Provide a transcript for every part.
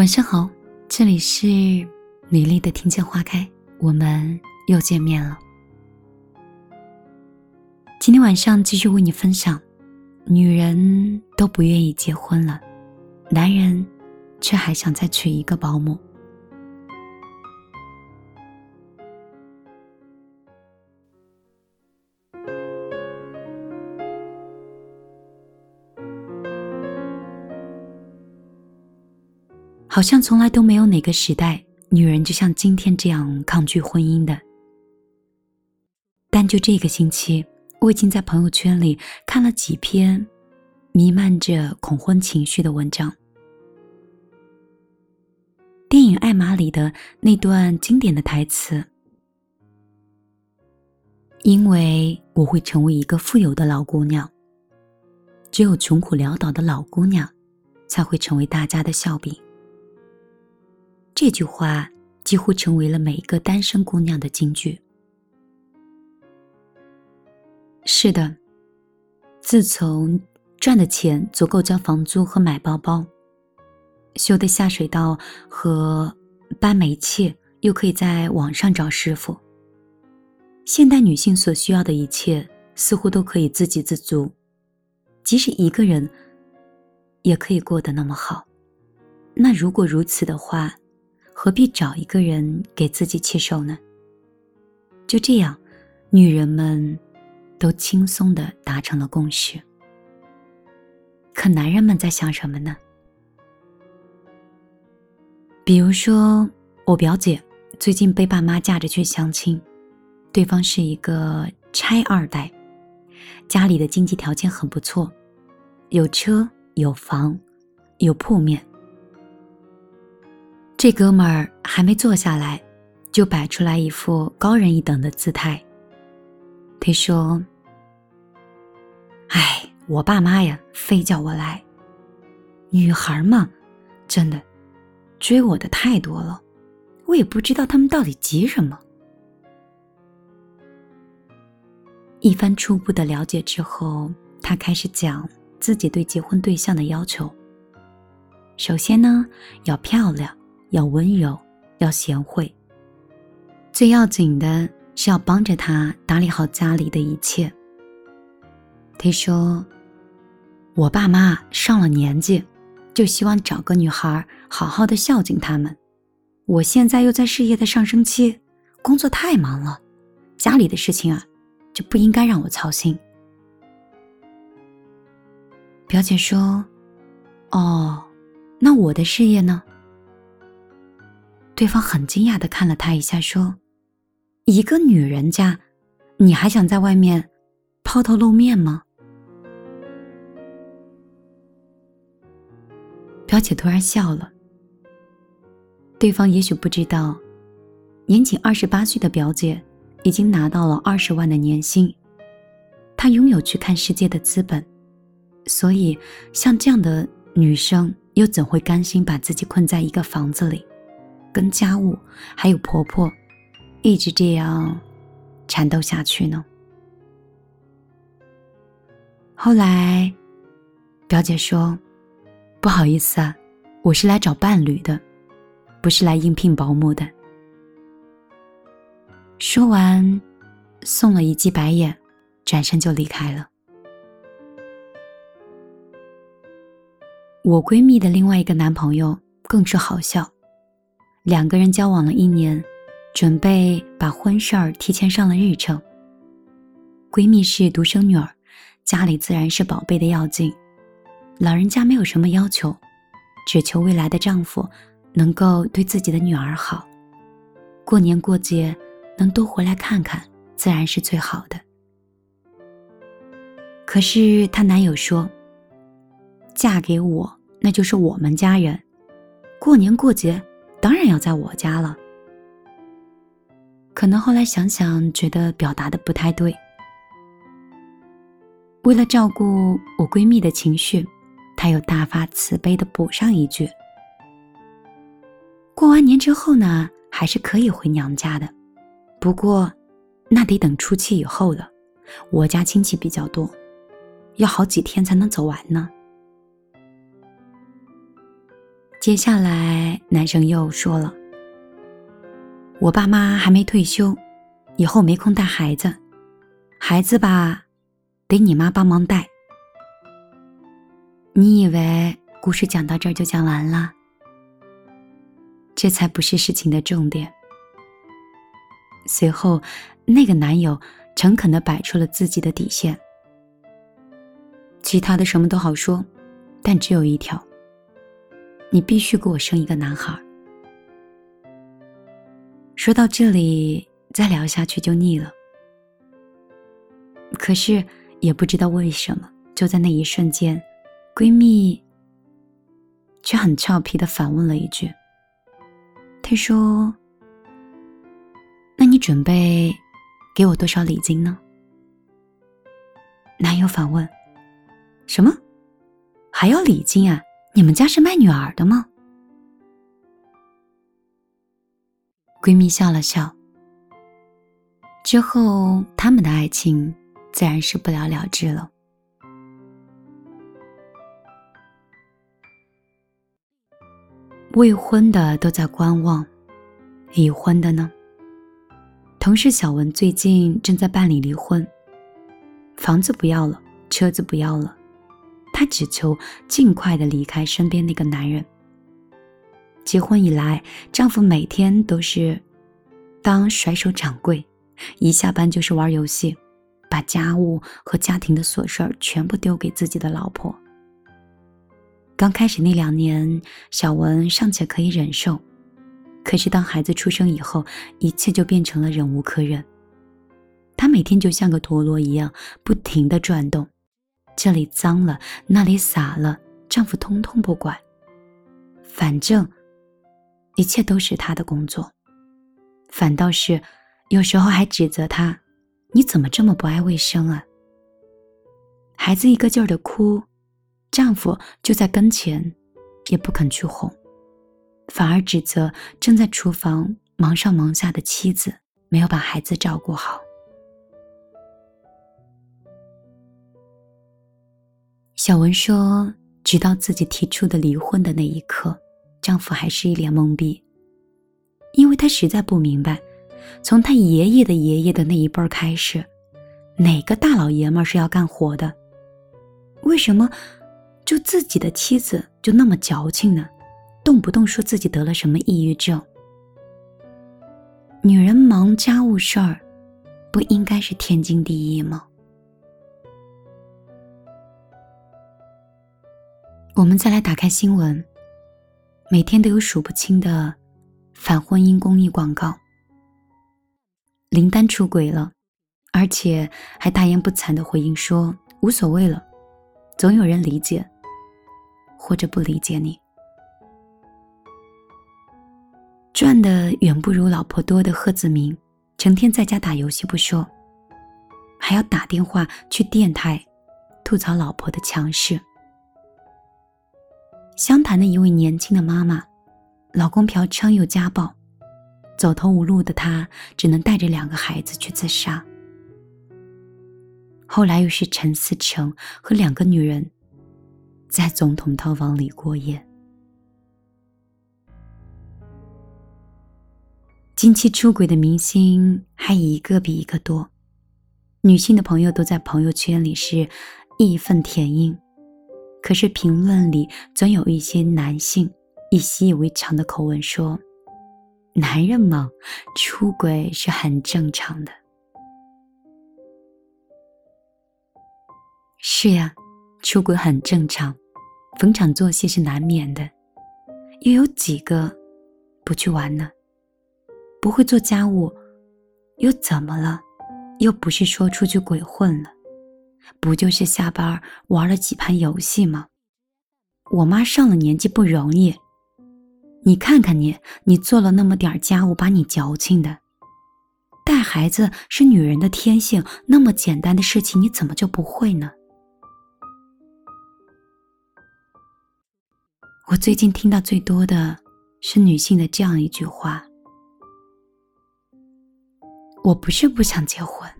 晚上好，这里是米粒的听见花开，我们又见面了。今天晚上继续为你分享，女人都不愿意结婚了，男人却还想再娶一个保姆。好像从来都没有哪个时代，女人就像今天这样抗拒婚姻的。但就这个星期，我已经在朋友圈里看了几篇弥漫着恐婚情绪的文章。电影《艾玛》里的那段经典的台词：“因为我会成为一个富有的老姑娘，只有穷苦潦倒的老姑娘，才会成为大家的笑柄。”这句话几乎成为了每一个单身姑娘的金句。是的，自从赚的钱足够交房租和买包包，修的下水道和搬煤气又可以在网上找师傅，现代女性所需要的一切似乎都可以自给自足，即使一个人也可以过得那么好。那如果如此的话，何必找一个人给自己气受呢？就这样，女人们都轻松的达成了共识。可男人们在想什么呢？比如说，我表姐最近被爸妈架着去相亲，对方是一个拆二代，家里的经济条件很不错，有车有房，有铺面。这哥们儿还没坐下来，就摆出来一副高人一等的姿态。他说：“哎，我爸妈呀，非叫我来。女孩嘛，真的，追我的太多了，我也不知道他们到底急什么。”一番初步的了解之后，他开始讲自己对结婚对象的要求。首先呢，要漂亮。要温柔，要贤惠。最要紧的是要帮着他打理好家里的一切。他说：“我爸妈上了年纪，就希望找个女孩好好的孝敬他们。我现在又在事业的上升期，工作太忙了，家里的事情啊，就不应该让我操心。”表姐说：“哦，那我的事业呢？”对方很惊讶的看了他一下，说：“一个女人家，你还想在外面抛头露面吗？”表姐突然笑了。对方也许不知道，年仅二十八岁的表姐已经拿到了二十万的年薪，她拥有去看世界的资本，所以像这样的女生又怎会甘心把自己困在一个房子里？跟家务还有婆婆，一直这样缠斗下去呢。后来，表姐说：“不好意思啊，我是来找伴侣的，不是来应聘保姆的。”说完，送了一记白眼，转身就离开了。我闺蜜的另外一个男朋友更是好笑。两个人交往了一年，准备把婚事儿提前上了日程。闺蜜是独生女儿，家里自然是宝贝的要紧。老人家没有什么要求，只求未来的丈夫能够对自己的女儿好，过年过节能多回来看看，自然是最好的。可是她男友说：“嫁给我，那就是我们家人，过年过节。”当然要在我家了。可能后来想想，觉得表达的不太对。为了照顾我闺蜜的情绪，她又大发慈悲的补上一句：“过完年之后呢，还是可以回娘家的，不过那得等初七以后了。我家亲戚比较多，要好几天才能走完呢。”接下来，男生又说了：“我爸妈还没退休，以后没空带孩子，孩子吧，得你妈帮忙带。”你以为故事讲到这儿就讲完了？这才不是事情的重点。随后，那个男友诚恳的摆出了自己的底线。其他的什么都好说，但只有一条：你必须给我生一个男孩。说到这里，再聊下去就腻了。可是也不知道为什么，就在那一瞬间，闺蜜却很俏皮的反问了一句：“她说，那你准备给我多少礼金呢？”男友反问。什么？还要礼金啊？你们家是卖女儿的吗？闺蜜笑了笑。之后，他们的爱情自然是不了了之了。未婚的都在观望，已婚的呢？同事小文最近正在办理离婚，房子不要了，车子不要了。她只求尽快的离开身边那个男人。结婚以来，丈夫每天都是当甩手掌柜，一下班就是玩游戏，把家务和家庭的琐事儿全部丢给自己的老婆。刚开始那两年，小文尚且可以忍受，可是当孩子出生以后，一切就变成了忍无可忍。她每天就像个陀螺一样，不停的转动。这里脏了，那里洒了，丈夫通通不管。反正一切都是他的工作，反倒是有时候还指责他：“你怎么这么不爱卫生啊？”孩子一个劲儿的哭，丈夫就在跟前，也不肯去哄，反而指责正在厨房忙上忙下的妻子没有把孩子照顾好。小文说：“直到自己提出的离婚的那一刻，丈夫还是一脸懵逼，因为他实在不明白，从他爷爷的爷爷的那一辈儿开始，哪个大老爷们儿是要干活的？为什么就自己的妻子就那么矫情呢？动不动说自己得了什么抑郁症？女人忙家务事儿，不应该是天经地义吗？”我们再来打开新闻，每天都有数不清的反婚姻公益广告。林丹出轨了，而且还大言不惭的回应说无所谓了，总有人理解或者不理解你。赚的远不如老婆多的贺子明，成天在家打游戏不说，还要打电话去电台吐槽老婆的强势。湘潭的一位年轻的妈妈，老公嫖娼又家暴，走投无路的她只能带着两个孩子去自杀。后来又是陈思成和两个女人在总统套房里过夜。近期出轨的明星还一个比一个多，女性的朋友都在朋友圈里是义愤填膺。可是评论里总有一些男性以习以为常的口吻说：“男人嘛，出轨是很正常的。”是呀，出轨很正常，逢场作戏是难免的。又有几个不去玩呢？不会做家务，又怎么了？又不是说出去鬼混了。不就是下班玩了几盘游戏吗？我妈上了年纪不容易，你看看你，你做了那么点家务，把你矫情的。带孩子是女人的天性，那么简单的事情你怎么就不会呢？我最近听到最多的是女性的这样一句话：我不是不想结婚。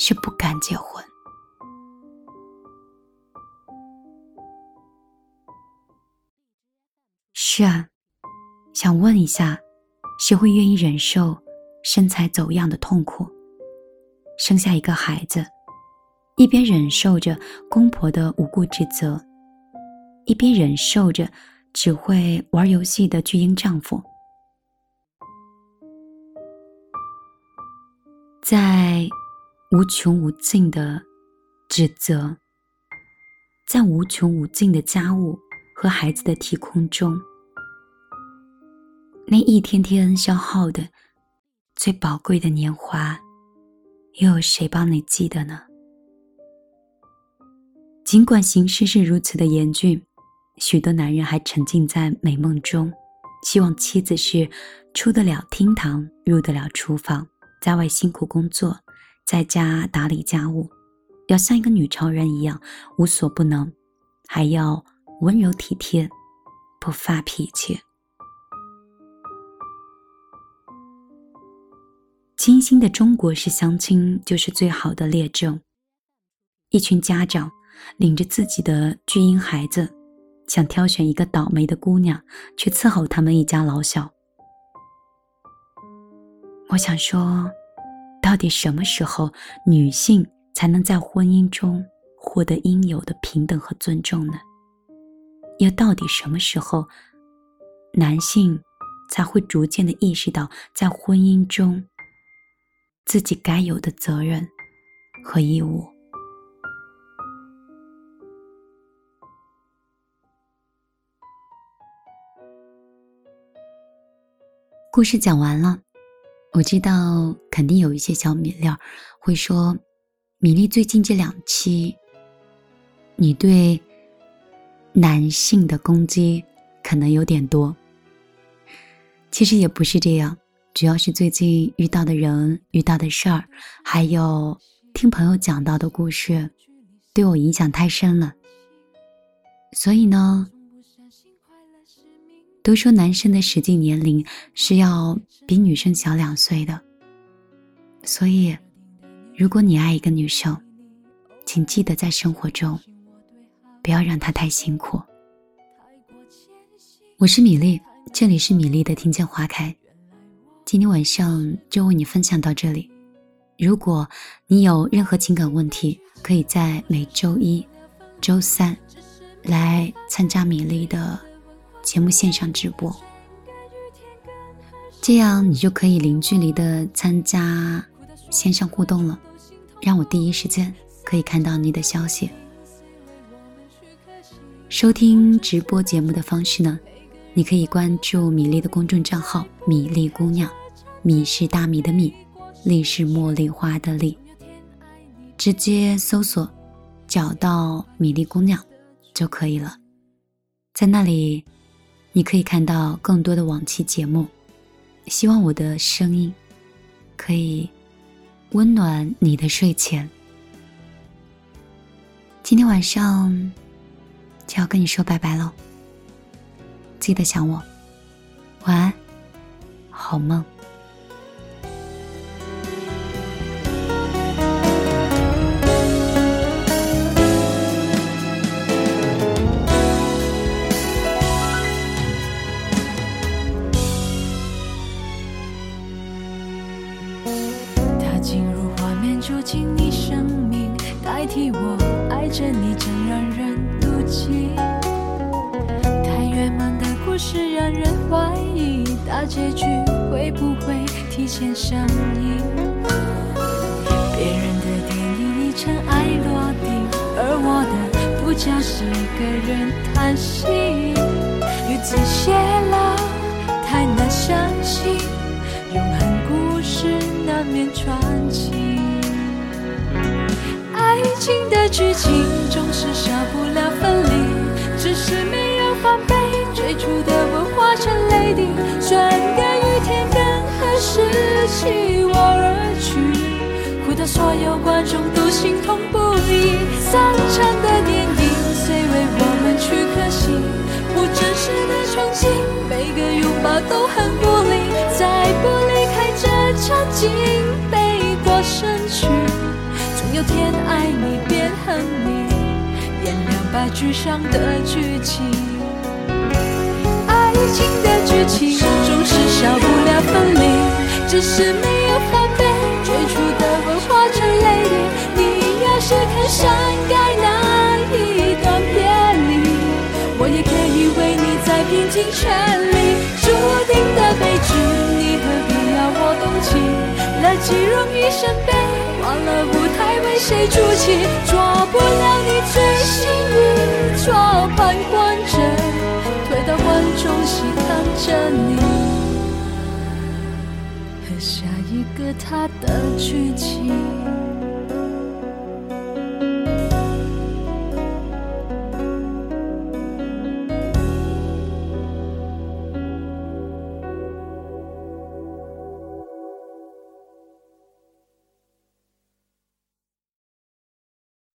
是不敢结婚。是啊，想问一下，谁会愿意忍受身材走样的痛苦？生下一个孩子，一边忍受着公婆的无故指责，一边忍受着只会玩游戏的巨婴丈夫，在无穷无尽的指责，在无穷无尽的家务和孩子的提空中，那一天天消耗的最宝贵的年华。又有谁帮你记得呢？尽管形势是如此的严峻，许多男人还沉浸在美梦中，希望妻子是出得了厅堂、入得了厨房，在外辛苦工作，在家打理家务，要像一个女超人一样无所不能，还要温柔体贴，不发脾气。金星的中国式相亲就是最好的例证。一群家长领着自己的巨婴孩子，想挑选一个倒霉的姑娘去伺候他们一家老小。我想说，到底什么时候女性才能在婚姻中获得应有的平等和尊重呢？又到底什么时候男性才会逐渐的意识到在婚姻中？自己该有的责任和义务。故事讲完了，我知道肯定有一些小米粒儿会说：“米粒最近这两期，你对男性的攻击可能有点多。”其实也不是这样。主要是最近遇到的人、遇到的事儿，还有听朋友讲到的故事，对我影响太深了。所以呢，都说男生的实际年龄是要比女生小两岁的。所以，如果你爱一个女生，请记得在生活中不要让她太辛苦。我是米粒，这里是米粒的听见花开。今天晚上就为你分享到这里。如果你有任何情感问题，可以在每周一、周三来参加米粒的节目线上直播，这样你就可以零距离的参加线上互动了，让我第一时间可以看到你的消息。收听直播节目的方式呢？你可以关注米粒的公众账号“米粒姑娘”，米是大米的米，粒是茉莉花的粒。直接搜索找到“米粒姑娘”就可以了。在那里，你可以看到更多的往期节目。希望我的声音可以温暖你的睡前。今天晚上就要跟你说拜拜喽。记得想我，晚安，好梦。着你，真让人妒忌。太圆满的故事让人怀疑，大结局会不会提前上映？别人的电影已尘埃落定，而我的独角是一个人叹息。日子写了，太难相信，永恒故事难免传奇。爱情的剧情总是少不了分离，只是没有防备。最初的吻化成泪滴，转眼与天更合适，弃我而去，哭得所有观众都心痛不已。散场的电影虽为我们去可惜，不真实的憧憬，每个拥抱都很无力。再不离开这场景，背过身去，有天爱你变恨你，点亮白纸上的剧情。爱情的剧情总是少不了分离，只是没有防备，最初的吻化成泪滴。你要是肯删改那一段别离，我也可以为你再拼尽全力。注定的悲剧，你何必要我动情？来几容易生悲，忘了舞台为谁筑起，做不了你最幸运，做旁观者。到观众席看着你和下一个他的剧情。